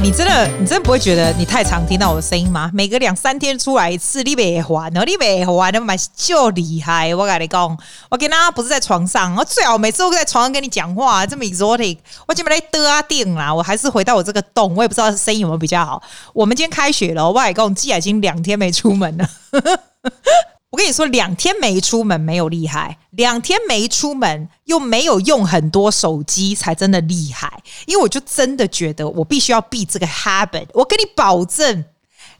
你真的，你真的不会觉得你太常听到我的声音吗？每隔两三天出来一次，你别还哦，你别还，那蛮就厉害。我跟你讲，我跟他不是在床上，我最好每次都在床上跟你讲话，这么 exotic。我今天来得啊定啦，我还是回到我这个洞，我也不知道声音有没有比较好。我们今天开学了，我跟你讲，既然已经两天没出门了。我跟你说，两天没出门没有厉害，两天没出门又没有用很多手机才真的厉害。因为我就真的觉得我必须要避这个 habit。我跟你保证，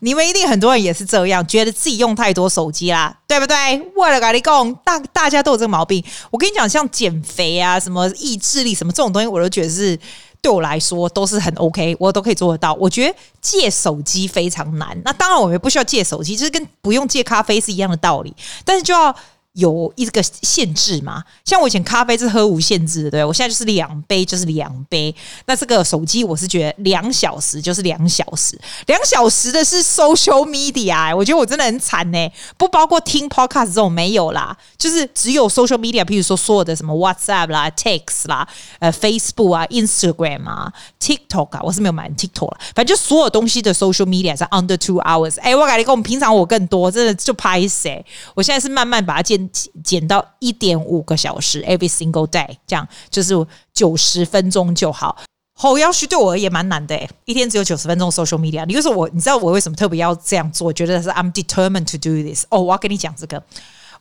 你们一定很多人也是这样，觉得自己用太多手机啦，对不对？为了跟你讲，大大家都有这个毛病。我跟你讲，像减肥啊、什么意志力什么这种东西，我都觉得是。对我来说都是很 OK，我都可以做得到。我觉得借手机非常难。那当然，我们不需要借手机，就是跟不用借咖啡是一样的道理。但是就要。有一个限制嘛？像我以前咖啡是喝无限制的，对，我现在就是两杯就是两杯。那这个手机我是觉得两小时就是两小时，两小时的是 social media，我觉得我真的很惨呢。不包括听 podcast 这种没有啦，就是只有 social media，譬如说所有的什么 WhatsApp 啦、Text 啦、呃 Facebook 啊、Instagram 啊、TikTok 啊，我是没有买 TikTok 了，反正就所有东西的 social media 是 under two hours。哎，我感觉跟我们平常我更多，真的就拍谁？我现在是慢慢把它建。减到一点五个小时，every single day，这样就是九十分钟就好。后要须对我而言蛮难的，一天只有九十分钟 social media。你就是我，你知道我为什么特别要这样做？我觉得是 I'm determined to do this。哦，我要跟你讲这个。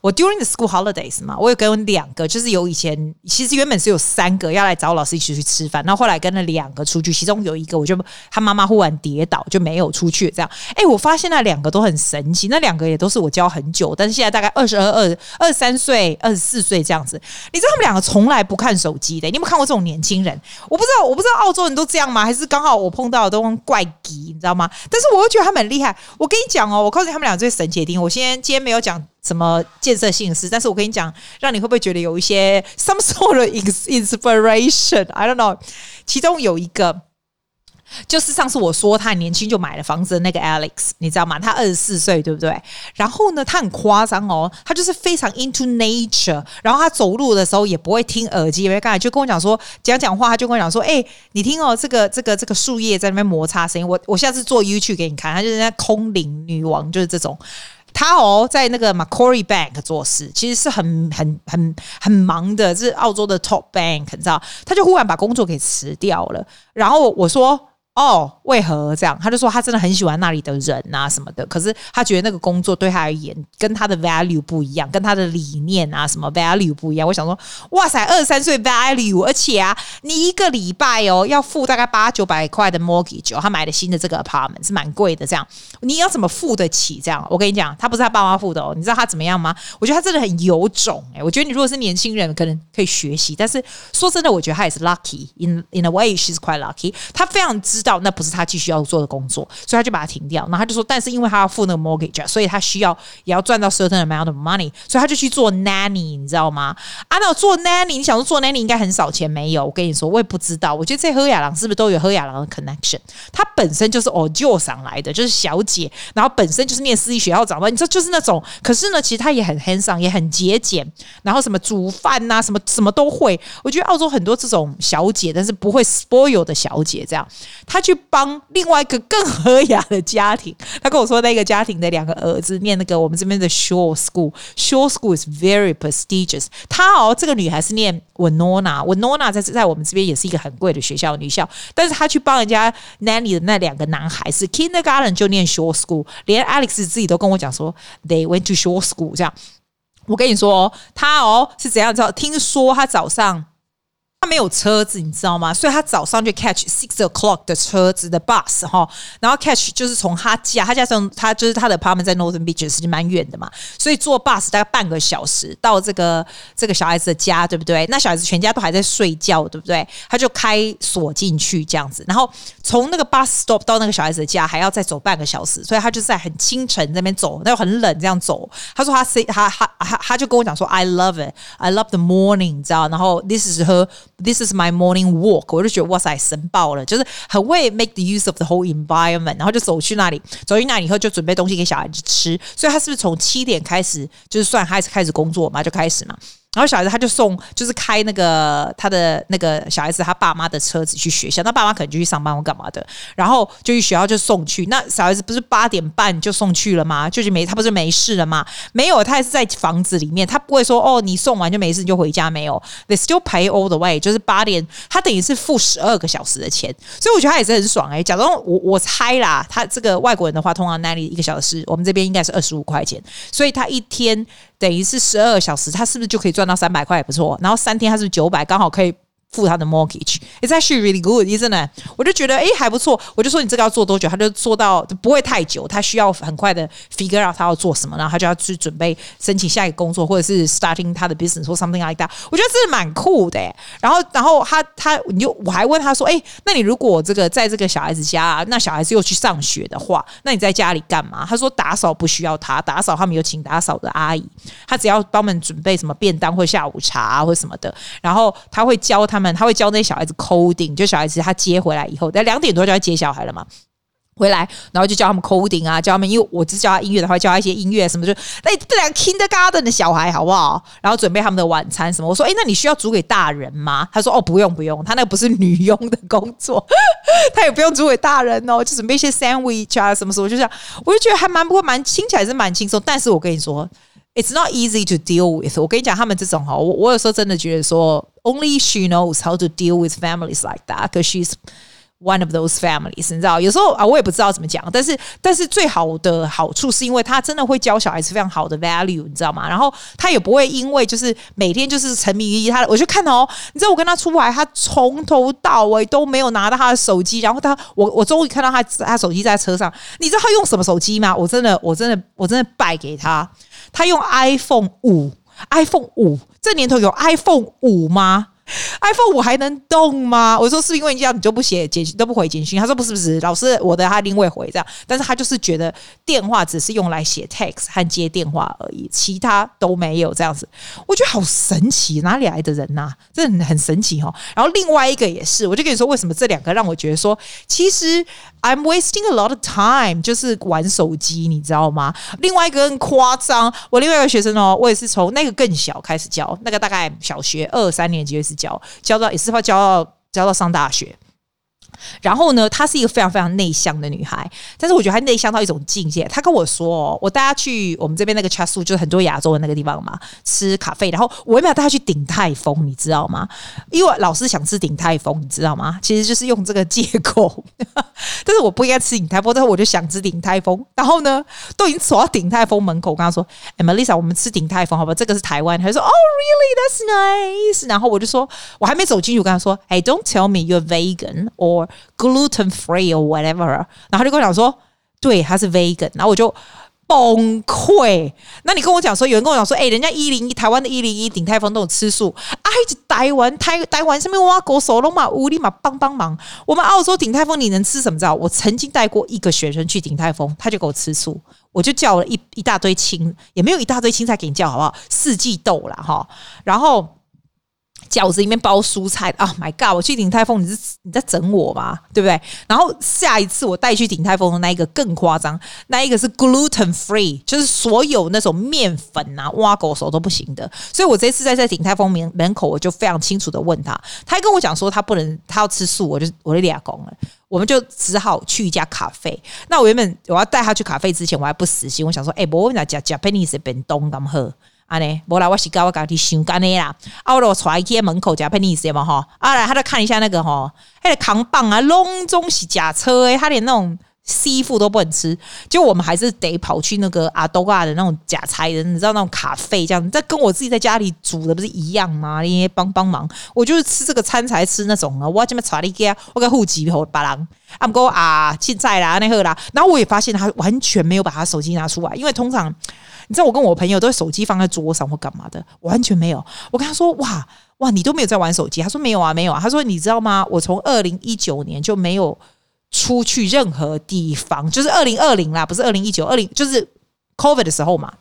我 during the school holidays 嘛，我有跟两个，就是有以前其实原本是有三个要来找老师一起去吃饭，然后后来跟了两个出去，其中有一个我就他妈妈忽然跌倒就没有出去，这样。哎，我发现那两个都很神奇，那两个也都是我教很久，但是现在大概二十二、二二十三岁、二十四岁这样子。你知道他们两个从来不看手机的，你有没有看过这种年轻人？我不知道，我不知道澳洲人都这样吗？还是刚好我碰到的都怪鸡，你知道吗？但是我又觉得他们很厉害。我跟你讲哦，我告诉你他们俩最神奇的地方。我先今天没有讲。什么建设性的事？但是我跟你讲，让你会不会觉得有一些 some sort of inspiration？I don't know。其中有一个，就是上次我说他年轻就买了房子的那个 Alex，你知道吗？他二十四岁，对不对？然后呢，他很夸张哦，他就是非常 into nature。然后他走路的时候也不会听耳机，因为刚才就跟我讲说讲讲话，他就跟我讲说：“哎，你听哦，这个这个这个树叶在那边摩擦声音。”我我下次做 YouTube 给你看，他就是那空灵女王，就是这种。他哦，在那个 Macquarie Bank 做事，其实是很很很很忙的，是澳洲的 Top Bank，你知道？他就忽然把工作给辞掉了，然后我说。哦，为何这样？他就说他真的很喜欢那里的人啊什么的，可是他觉得那个工作对他而言跟他的 value 不一样，跟他的理念啊什么 value 不一样。我想说，哇塞，二十三岁 value，而且啊，你一个礼拜哦要付大概八九百块的 mortgage，他买的新的这个 apartment 是蛮贵的，这样你要怎么付得起？这样我跟你讲，他不是他爸妈付的哦，你知道他怎么样吗？我觉得他真的很有种诶，我觉得你如果是年轻人，可能可以学习，但是说真的，我觉得他也是 lucky in in a way she's quite lucky，他非常知。到那不是他继续要做的工作，所以他就把它停掉。然后他就说，但是因为他要付那个 mortgage，所以他需要也要赚到 certain amount of money，所以他就去做 nanny，你知道吗？啊，那做 nanny，你想说做 nanny 应该很少钱？没有，我跟你说，我也不知道。我觉得这喝雅郎是不是都有喝雅郎的 connection？他本身就是哦就上来的，就是小姐，然后本身就是念私立学校长的，你知道就是那种。可是呢，其实他也很 handsome，也很节俭，然后什么煮饭呐、啊，什么什么都会。我觉得澳洲很多这种小姐，但是不会 spoil 的小姐，这样他。他去帮另外一个更和雅的家庭，他跟我说那个家庭的两个儿子念那个我们这边的 Shore School，Shore School is very prestigious。他哦，这个女孩是念 Wenona，Wenona 在在我们这边也是一个很贵的学校女校，但是他去帮人家 nanny 的那两个男孩是 Kindergarten 就念 Shore School，连 Alex 自己都跟我讲说 they went to Shore School 这样。我跟你说哦，他哦是怎样知道？听说他早上。他没有车子，你知道吗？所以他早上就 catch six o'clock 的车子的 bus 哈，然后 catch 就是从他家，他家从他就是他的 apartment 在 Northern Beaches 是蛮远的嘛，所以坐 bus 大概半个小时到这个这个小孩子的家，对不对？那小孩子全家都还在睡觉，对不对？他就开锁进去这样子，然后从那个 bus stop 到那个小孩子的家还要再走半个小时，所以他就在很清晨那边走，那又很冷这样走。他说他 say 他他他他就跟我讲说 I love it, I love the morning，你知道？然后 this is her。This is my morning walk，我就觉得哇塞，神爆了，就是很会 make the use of the whole environment，然后就走去那里，走去那里以后就准备东西给小孩子吃，所以他是不是从七点开始，就是算开始开始工作嘛，就开始嘛。然后小孩子他就送，就是开那个他的那个小孩子他爸妈的车子去学校，那爸妈可能就去上班或干嘛的，然后就去学校就送去。那小孩子不是八点半就送去了吗？就是没他不是没事了吗？没有，他还是在房子里面，他不会说哦，你送完就没事你就回家没有？They still pay all the way，就是八点，他等于是付十二个小时的钱，所以我觉得他也是很爽哎、假装我我猜啦，他这个外国人的话，通常那里一个小时，我们这边应该是二十五块钱，所以他一天。等于是十二小时，他是不是就可以赚到三百块？也不错。然后三天他是九百，刚好可以。付他的 mortgage，it's actually really good，isn't it？我就觉得诶还不错，我就说你这个要做多久？他就做到不会太久，他需要很快的 figure out 他要做什么，然后他就要去准备申请下一个工作，或者是 starting 他的 business 或 something like that。我觉得这是蛮酷的。然后，然后他他你就我还问他说，诶，那你如果这个在这个小孩子家，那小孩子又去上学的话，那你在家里干嘛？他说打扫不需要他，打扫他们有请打扫的阿姨，他只要帮忙准备什么便当或下午茶啊或什么的，然后他会教他。他们他会教那些小孩子 coding，就小孩子他接回来以后，在两点多就要接小孩了嘛，回来然后就教他们 coding 啊，教他们，因为我只教他音乐的话，教他一些音乐什么，就那这两 kindergarten 的小孩好不好？然后准备他们的晚餐什么。我说，哎，那你需要煮给大人吗？他说，哦，不用不用，他那个不是女佣的工作，他也不用煮给大人哦，就准备一些 sandwich 啊什么什么，就这样，我就觉得还蛮不过蛮听起来是蛮轻松，但是我跟你说。It's not easy to deal with。我跟你讲，他们这种哈，我我有时候真的觉得说，Only she knows how to deal with families like that, because she's one of those families。你知道，有时候啊，我也不知道怎么讲，但是但是最好的好处是因为他真的会教小孩子非常好的 value，你知道吗？然后他也不会因为就是每天就是沉迷于他，我就看哦，你知道我跟他出来，他从头到尾都没有拿到他的手机，然后他我我终于看到他他手机在车上，你知道他用什么手机吗？我真的我真的我真的败给他。他用 iPhone 五，iPhone 五，这年头有 iPhone 五吗？iPhone 五还能动吗？我说是因为这样你就不写简讯都不回简讯。他说不是不是，老师我的他一定会回这样。但是他就是觉得电话只是用来写 text 和接电话而已，其他都没有这样子。我觉得好神奇，哪里来的人呐、啊？这很神奇哦。然后另外一个也是，我就跟你说为什么这两个让我觉得说，其实 I'm wasting a lot of time，就是玩手机，你知道吗？另外一个更夸张，我另外一个学生哦，我也是从那个更小开始教，那个大概小学二三年级是。教教到也是怕教到教到上大学。然后呢，她是一个非常非常内向的女孩，但是我觉得她内向到一种境界。她跟我说：“哦，我带她去我们这边那个 Chasu，就是很多亚洲的那个地方嘛，吃咖啡。然后我有没有带她去鼎泰丰？你知道吗？因为老师想吃鼎泰丰，你知道吗？其实就是用这个借口。但是我不应该吃鼎泰丰，但是我就想吃鼎泰丰。然后呢，都已经走到鼎泰丰门口，我跟她说：‘哎，Melissa，我们吃鼎泰丰好不好？这个是台湾。’她就说：‘Oh, really? That's nice。’然后我就说，我还没走进去，我跟她说：‘哎，Don't tell me you're vegan or gluten free or whatever，然后他就跟我讲说，对，他是 vegan，然后我就崩溃。那你跟我讲说，有人跟我讲说，哎，人家一零一台湾的一零一鼎泰丰都有吃素，哎，台湾台台湾上面挖狗手龙嘛，屋立马帮帮忙。我们澳洲鼎泰丰你能吃什么？知道？我曾经带过一个学生去鼎泰丰，他就给我吃素，我就叫了一一大堆青，也没有一大堆青菜给你叫，好不好？四季豆啦哈，然后。饺子里面包蔬菜，Oh my god！我去鼎泰丰，你是你在整我吗？对不对？然后下一次我带去鼎泰丰的那一个更夸张，那一个是 gluten free，就是所有那种面粉啊、挖狗手都不行的。所以我这次在在鼎泰丰门门口，我就非常清楚的问他，他跟我讲说他不能，他要吃素，我就我就俩公了，我们就只好去一家咖啡。那我原本我要带他去咖啡之前，我还不死心，我想说，哎、欸，我问他 Japanese 便当咁喝。啊呢，无啦，我是搞我家己想干的啦。啊，我带去门口加 Japanese 嘛哈。啊来，他就看一下那个哈，那个扛棒啊，拢总是假车诶，他连那种西服都不能吃，就我们还是得跑去那个阿多嘎的那种假菜的，你知道那种咖啡这样，这跟我自己在家里煮的不是一样吗？你也帮帮忙，我就是吃这个餐才吃那种啊。我这么带你去，我个户籍和别人，啊不过啊，现在啦那个啦，然后我也发现他完全没有把他手机拿出来，因为通常。你知道我跟我朋友都手机放在桌上或干嘛的，完全没有。我跟他说：“哇哇，你都没有在玩手机？”他说：“没有啊，没有啊。”他说：“你知道吗？我从二零一九年就没有出去任何地方，就是二零二零啦，不是二零一九，二零就是 COVID 的时候嘛。”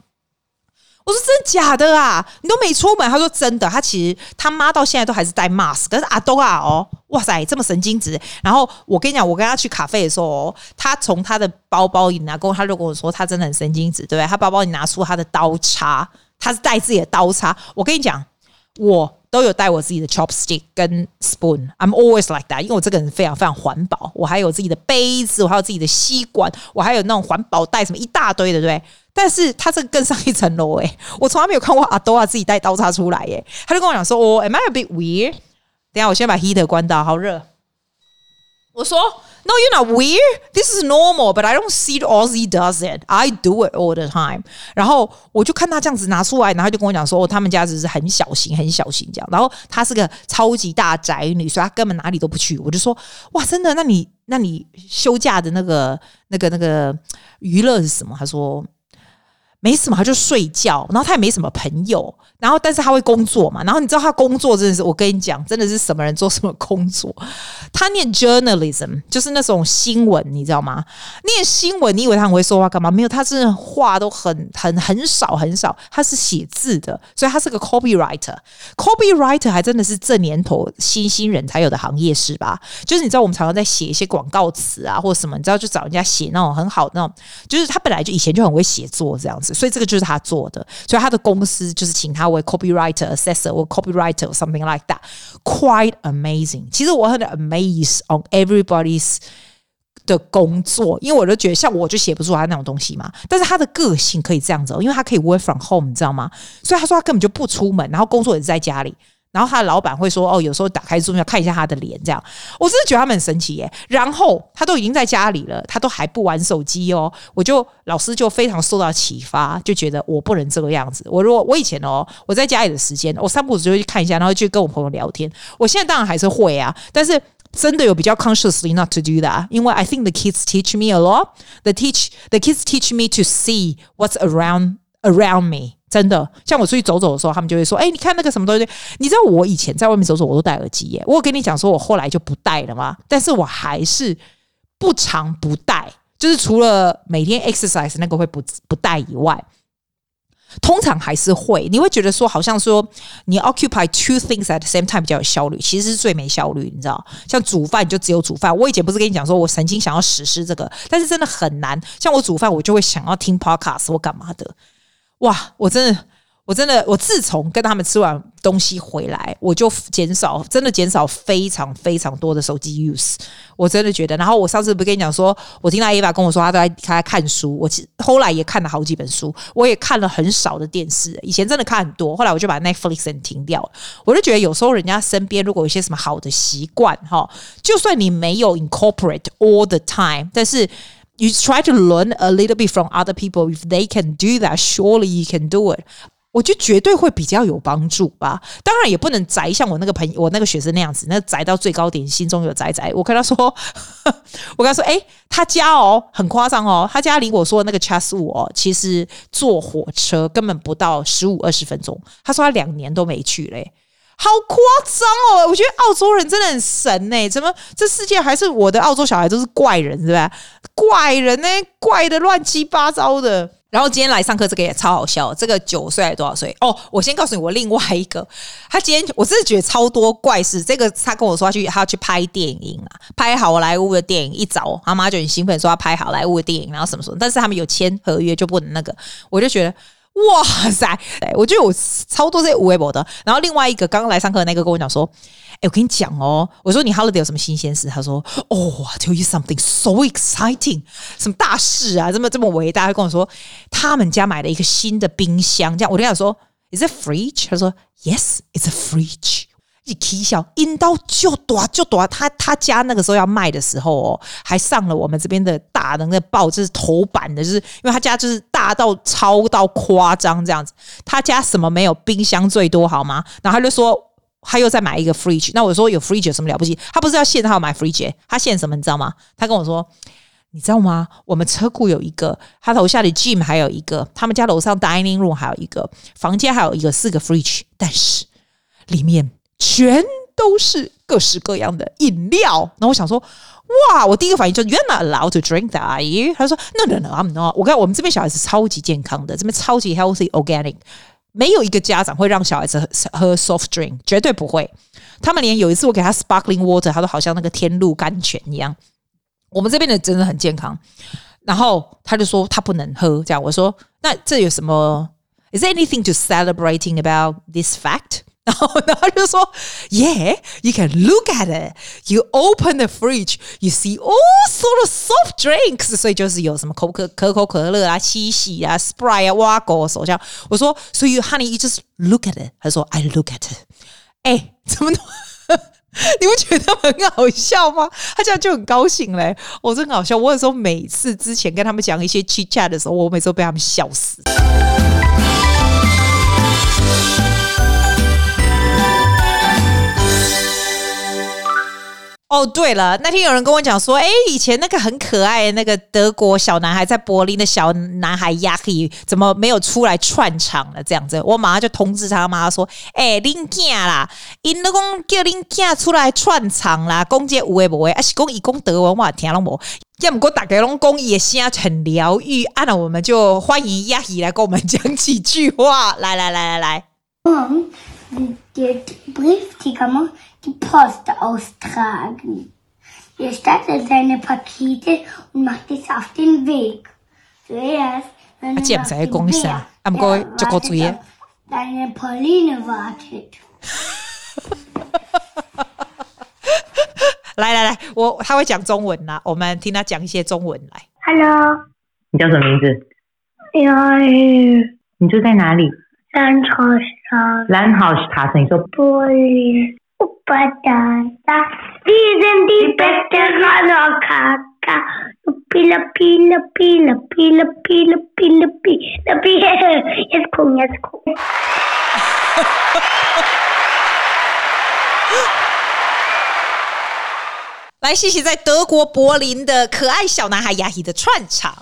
我说真的假的啊？你都没出门？他说真的。他其实他妈到现在都还是戴 mask。可是阿东啊，哦，哇塞，这么神经质。然后我跟你讲，我跟他去咖啡的时候，他从他的包包里拿过，他就跟我说他真的很神经质，对不对？他包包里拿出他的刀叉，他是带自己的刀叉。我跟你讲，我都有带我自己的 chopstick 跟 spoon。I'm always like that，因为我这个人非常非常环保。我还有自己的杯子，我还有自己的吸管，我还有那种环保袋，什么一大堆的，对不对？但是他这个更上一层楼诶，我从来没有看过阿多啊自己带刀叉出来耶。他就跟我讲说：“哦，Am I a bit weird？” 等下我先把 heater 关掉，好热。我说。No, you're not weird. This is normal, but I don't see Aussie does it. I do it all the time. 然后我就看他这样子拿出来，然后就跟我讲说，哦，他们家只是很小型，很小型这样。然后她是个超级大宅女，所以她根本哪里都不去。我就说，哇，真的？那你那你休假的那个那个那个娱乐是什么？他说没什么，他就睡觉。然后他也没什么朋友。然后，但是他会工作嘛？然后你知道他工作真的是，我跟你讲，真的是什么人做什么工作。他念 journalism，就是那种新闻，你知道吗？念新闻，你以为他很会说话干嘛？没有，他真的话都很很很少很少。他是写字的，所以他是个 copywriter。copywriter 还真的是这年头新兴人才有的行业是吧？就是你知道，我们常常在写一些广告词啊，或者什么，你知道，就找人家写那种很好的那种，就是他本来就以前就很会写作这样子，所以这个就是他做的。所以他的公司就是请他。为 copywriter assessor 或 copywriter something like that quite amazing。其实我很 amazed on everybody's 的工作，因为我就觉得像我就写不出来那种东西嘛。但是他的个性可以这样子，因为他可以 work from home，你知道吗？所以他说他根本就不出门，然后工作也是在家里。然后他的老板会说：“哦，有时候打开 Zoom 要看一下他的脸，这样。”我真的觉得他们很神奇耶。然后他都已经在家里了，他都还不玩手机哦。我就老师就非常受到启发，就觉得我不能这个样子。我如果我以前哦，我在家里的时间，我三不五时就会去看一下，然后就跟我朋友聊天。我现在当然还是会啊，但是真的有比较 consciously not to do that，因为 I think the kids teach me a lot. The teach the kids teach me to see what's around around me. 真的，像我出去走走的时候，他们就会说：“哎、你看那个什么东西？”你知道我以前在外面走走，我都戴耳机耶。我有跟你讲说，我后来就不戴了吗？但是我还是不常不戴，就是除了每天 exercise 那个会不不戴以外，通常还是会。你会觉得说，好像说你 occupy two things at the same time 比较有效率，其实是最没效率。你知道，像煮饭就只有煮饭。我以前不是跟你讲说，我曾经想要实施这个，但是真的很难。像我煮饭，我就会想要听 podcast 或干嘛的。哇！我真的，我真的，我自从跟他们吃完东西回来，我就减少，真的减少非常非常多的手机 use。我真的觉得，然后我上次不跟你讲说，我听到 Eva 跟我说，他在他在看书。我后来也看了好几本书，我也看了很少的电视。以前真的看很多，后来我就把 Netflix 停掉。我就觉得有时候人家身边如果有一些什么好的习惯，哈，就算你没有 incorporate all the time，但是。You try to learn a little bit from other people. If they can do that, surely you can do it. 我觉得绝对会比较有帮助吧。当然也不能宅像我那个朋友，我那个学生那样子，那宅到最高点，心中有宅宅。我跟他说，我跟他说，诶、欸，他家哦，很夸张哦，他家离我说的那个 Chatswood 哦，其实坐火车根本不到十五二十分钟。他说他两年都没去嘞。好夸张哦！我觉得澳洲人真的很神呢。怎么这世界还是我的澳洲小孩都是怪人，是吧？怪人呢，怪的乱七八糟的。然后今天来上课，这个也超好笑。这个九岁还是多少岁？哦，我先告诉你，我另外一个，他今天我真的觉得超多怪事。这个他跟我说他去，他要去拍电影啊，拍好莱坞的电影。一早他妈就很兴奋说要拍好莱坞的电影，然后什么什么。但是他们有签合约就不能那个，我就觉得。哇塞！我觉得我超多这些无微博的。然后另外一个刚刚来上课的那个跟我讲说：“哎，我跟你讲哦，我说你 holiday 有什么新鲜事？”他说：“哦 tell you something so exciting，什么大事啊？这么这么伟大？”他跟我说他们家买了一个新的冰箱。这样我跟他说：“Is it fridge？” 他说：“Yes, it's a fridge。”一起笑，阴刀就短就短。他他家那个时候要卖的时候哦，还上了我们这边的大的那个报，就是头版的，就是因为他家就是大到超到夸张这样子。他家什么没有？冰箱最多好吗？然后他就说他又再买一个 fridge。那我说有 fridge 有什么了不起？他不是要限他要买 fridge，他限什么？你知道吗？他跟我说，你知道吗？我们车库有一个，他楼下的 gym 还有一个，他们家楼上 dining room 还有一个，房间还有一个四个 fridge，但是里面。全都是各式各样的饮料，然后我想说，哇！我第一个反应就是，You're not allowed to drink that, are you？他说，No, no, no, I'm not。我看我们这边小孩子超级健康的，这边超级 healthy, organic，没有一个家长会让小孩子喝喝 soft drink，绝对不会。他们连有一次我给他 sparkling water，他都好像那个天露甘泉一样。我们这边的真的很健康，然后他就说他不能喝，这样我说，那这有什么？Is anything to celebrating about this fact？然后，然后就说，Yeah, you can look at it. You open the fridge, you see all sort of soft drinks. 所以就是有什么可可可口可乐啊、七喜啊、Sprite 啊、挖狗手枪。我说，So you honey, you just look at it. 他说，I look at it. 哎，怎么你不觉得很好笑吗？他这样就很高兴嘞。我真好笑。我有时候每次之前跟他们讲一些 chit chat 的时候，我每次都被他们笑死。哦，对了，那天有人跟我讲说，哎，以前那个很可爱的那个德国小男孩，在柏林的小男孩雅黑，怎么没有出来串场了？这样子，我马上就通知他妈说，哎，恁囝啦，因老公叫恁囝出来串场啦，讲这有诶无诶，啊是讲伊讲德文，我听拢无，要么我大家拢讲伊的声很疗愈，啊那我们就欢迎雅黑来跟我们讲几句话，来来来来来，嗯，你 Die Post austragen. Er startet seine Pakete und macht es auf den Weg. Zuerst, wenn er auf den Weg, er deine Pauline wartet. 来来来，我他会讲中文啦，我们听他讲一些中文来。Hello，你叫什么名字？呀，你住在哪里？兰豪斯。兰豪斯塔，你说柏林。 Patata, die sind die beste Ranokaka. Pila, pila, pila, pila, pila, pila, pila, pila. Jetzt komm, jetzt komm. 来，谢谢在德国柏林的可爱小男孩雅希的串场。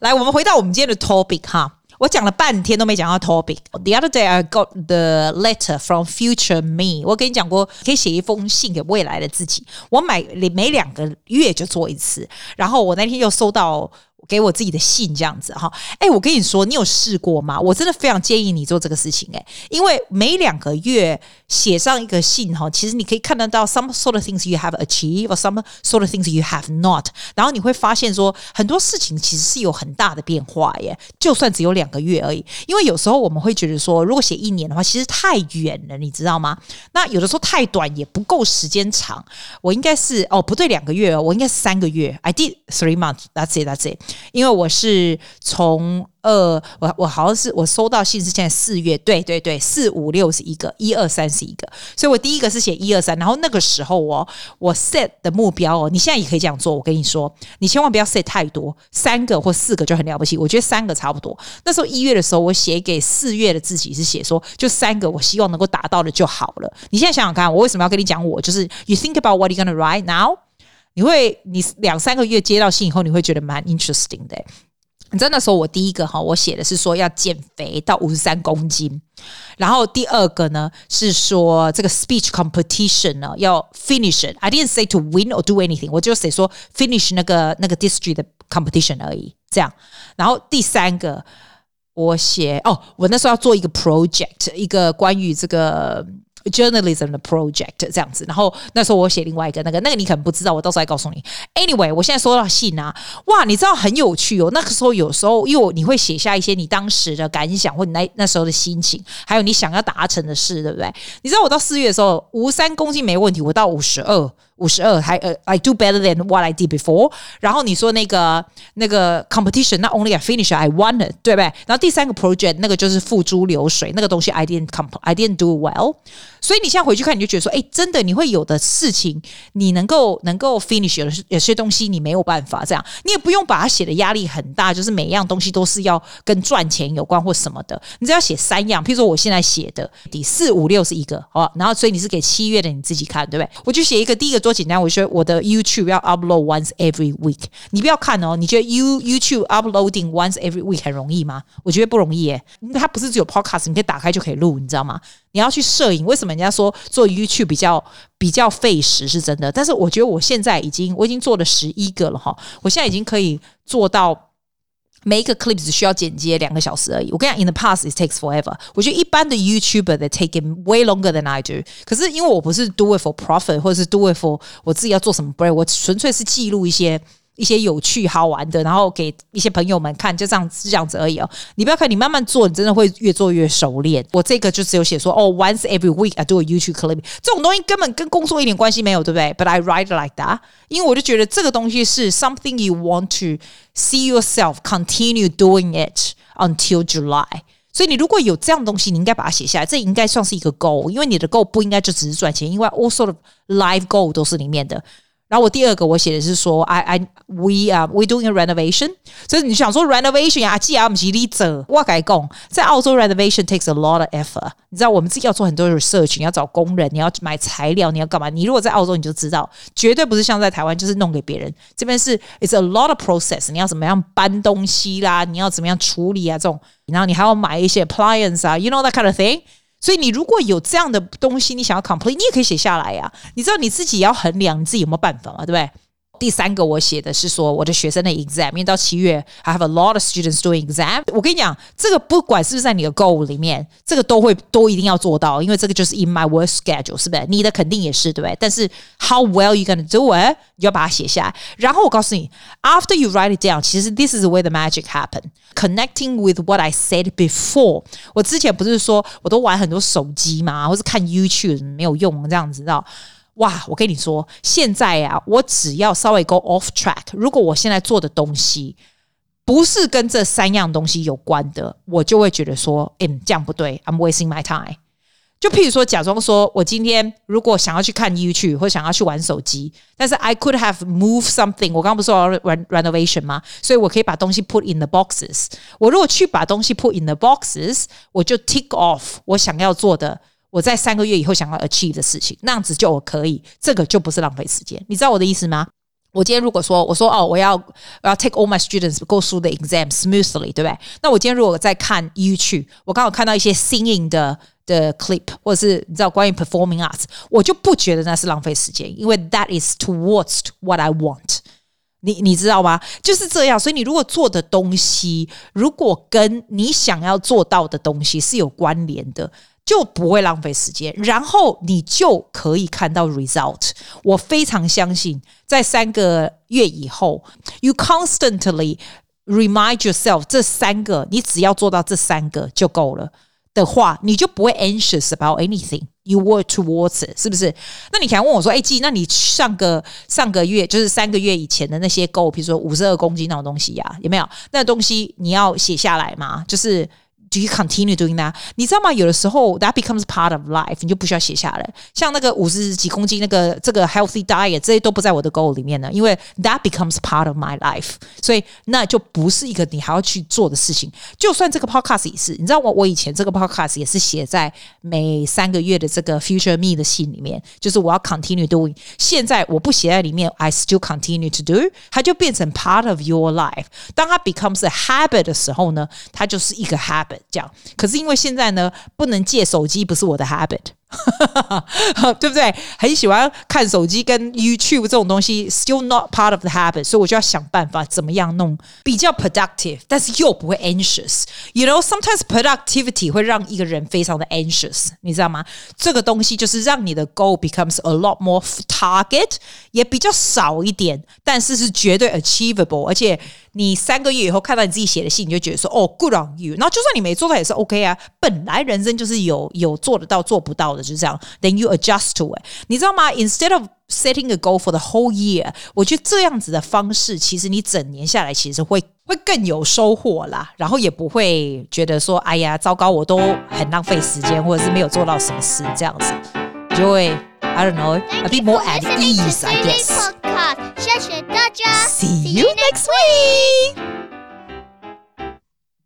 来，我们回到我们今天的 topic 哈。我讲了半天都没讲到 topic。The other day I got the letter from future me。我跟你讲过，可以写一封信给未来的自己。我每每两个月就做一次，然后我那天又收到。给我自己的信这样子哈，哎，我跟你说，你有试过吗？我真的非常建议你做这个事情哎，因为每两个月写上一个信哈，其实你可以看得到 some sort of things you have achieved or some sort of things you have not，然后你会发现说很多事情其实是有很大的变化耶，就算只有两个月而已。因为有时候我们会觉得说，如果写一年的话，其实太远了，你知道吗？那有的时候太短也不够时间长。我应该是哦，不对，两个月哦，我应该是三个月。I did three months，that's it，that's it. 因为我是从二，我我好像是我收到信是现在四月，对对对，四五六是一个，一二三是一个，所以我第一个是写一二三，然后那个时候哦，我 set 的目标哦，你现在也可以这样做，我跟你说，你千万不要 set 太多，三个或四个就很了不起，我觉得三个差不多。那时候一月的时候，我写给四月的自己是写说，就三个，我希望能够达到的就好了。你现在想想看，我为什么要跟你讲？我就是 you think about what you're gonna write now。你会，你两三个月接到信以后，你会觉得蛮 interesting 的。你知道那时候我第一个哈，我写的是说要减肥到五十三公斤，然后第二个呢是说这个 speech competition 呢要 finish it。I didn't say to win or do anything，我就写说 finish 那个那个 district 的 competition 而已。这样，然后第三个我写哦，我那时候要做一个 project，一个关于这个。Journalism 的 project 这样子，然后那时候我写另外一个那个那个你可能不知道，我到时候来告诉你。Anyway，我现在收到信啊，哇，你知道很有趣哦。那个时候有时候因为你会写下一些你当时的感想或你那那时候的心情，还有你想要达成的事，对不对？你知道我到四月的时候五三公斤没问题，我到五十二。五十二还呃，I do better than what I did before。然后你说那个那个 competition not only I finish I won it，对不对？然后第三个 project 那个就是付诸流水，那个东西 I didn't comp I didn't do well。所以你现在回去看，你就觉得说，哎，真的你会有的事情，你能够能够 finish 有有些东西你没有办法这样，你也不用把它写的压力很大，就是每一样东西都是要跟赚钱有关或什么的，你只要写三样，譬如说我现在写的第四五六是一个哦，然后所以你是给七月的你自己看，对不对？我就写一个第一个。多简单！我说我的 YouTube 要 upload once every week。你不要看哦，你觉得 You YouTube uploading once every week 很容易吗？我觉得不容易耶。它不是只有 podcast，你可以打开就可以录，你知道吗？你要去摄影。为什么人家说做 YouTube 比较比较费时？是真的。但是我觉得我现在已经我已经做了十一个了哈，我现在已经可以做到。每一个 clip 只需要剪接两个小时而已。我跟你讲，in the past it takes forever。我觉得一般的 YouTuber they take it way longer than I do。可是因为我不是 do it for profit，或者是 do it for 我自己要做什么 brand，我纯粹是记录一些一些有趣好玩的，然后给一些朋友们看，就这样子这样子而已哦。你不要看，你慢慢做，你真的会越做越熟练。我这个就只有写说哦，once every week I do a YouTube clip，这种东西根本跟工作一点关系没有，对不对？But I write like that，因为我就觉得这个东西是 something you want to see yourself continue doing it until July。所以你如果有这样东西，你应该把它写下来，这应该算是一个 goal，因为你的 goal 不应该就只是赚钱，因为 all sort of life goal 都是里面的。然后我第二个我写的是说，I I we 啊、uh, we doing a renovation，所以你想说 renovation 啊，既然我们是立者，我改讲，在澳洲 renovation takes a lot of effort。你知道我们自己要做很多 research，你要找工人，你要买材料，你要干嘛？你如果在澳洲，你就知道，绝对不是像在台湾，就是弄给别人。这边是 it's a lot of process，你要怎么样搬东西啦，你要怎么样处理啊这种，然后你还要买一些 appliance 啊，you know that kind of thing。所以你如果有这样的东西，你想要 complete，你也可以写下来呀、你知道你自己要衡量你自己有没有办法嘛，对不对？第三个我写的是说我的学生的 exam，因为到七月 I have a lot of students doing exam。我跟你讲，这个不管是不是在你的 goal 里面，这个都会都一定要做到，因为这个就是 in my work schedule，是不是？你的肯定也是，对不对？但是 how well you gonna do it，你要把它写下来。然后我告诉你，after you write it down，其实 this is where the magic happen。Connecting with what I said before，我之前不是说我都玩很多手机嘛，或是看 YouTube 没有用这样子，知道？哇，我跟你说，现在呀、啊，我只要稍微 go off track，如果我现在做的东西不是跟这三样东西有关的，我就会觉得说，嗯，这样不对，I'm wasting my time。就譬如说，假装说我今天如果想要去看 YouTube 或想要去玩手机，但是 I could have moved something。我刚刚不是说 renovation 吗？所以我可以把东西 put in the boxes。我如果去把东西 put in the boxes，我就 tick off 我想要做的。我在三个月以后想要 achieve 的事情，那样子就我可以，这个就不是浪费时间。你知道我的意思吗？我今天如果说我说哦，我要我要 take all my students go through the exam smoothly，对不对？那我今天如果在看 YouTube，我刚好看到一些 singing 的的 clip，或者是你知道关于 performing arts，我就不觉得那是浪费时间，因为 that is towards what I want。你你知道吗？就是这样。所以你如果做的东西，如果跟你想要做到的东西是有关联的。就不会浪费时间，然后你就可以看到 result。我非常相信，在三个月以后，you constantly remind yourself 这三个，你只要做到这三个就够了的话，你就不会 anxious about anything。You work towards it，是不是？那你可能问我说：“哎，G，那你上个上个月就是三个月以前的那些 goal，比如说五十二公斤那种东西呀、有没有？那东西你要写下来吗？就是。” Do you continue doing that？你知道吗？有的时候 that becomes part of life，你就不需要写下来。像那个五十几公斤那个这个 healthy diet，这些都不在我的 goal 里面呢，因为 that becomes part of my life，所以那就不是一个你还要去做的事情。就算这个 podcast 也是，你知道我我以前这个 podcast 也是写在每三个月的这个 future me 的信里面，就是我要 continue doing。现在我不写在里面，I still continue to do，它就变成 part of your life。当它 becomes a habit 的时候呢，它就是一个 habit。 讲，可是因为现在呢，不能借手机，不是我的 habit。对不对？很喜欢看手机跟 YouTube 这种东西，still not part of the habit，所以我就要想办法怎么样弄比较 productive，但是又不会 anxious。You know, sometimes productivity 会让一个人非常的 anxious，你知道吗？这个东西就是让你的 goal becomes a lot more target，也比较少一点，但是是绝对 achievable。而且你三个月以后看到你自己写的信，你就觉得说，哦，good on you。然后就算你没做到也是 OK 啊，本来人生就是有有做得到做不到的。就这样，then you adjust to it，你知道吗？Instead of setting a goal for the whole year，我觉得这样子的方式，其实你整年下来其实会会更有收获啦，然后也不会觉得说，哎呀，糟糕，我都很浪费时间，或者是没有做到什么事，这样子就会，I don't know，a bit more at ease，I guess。谢谢大家，See you next week。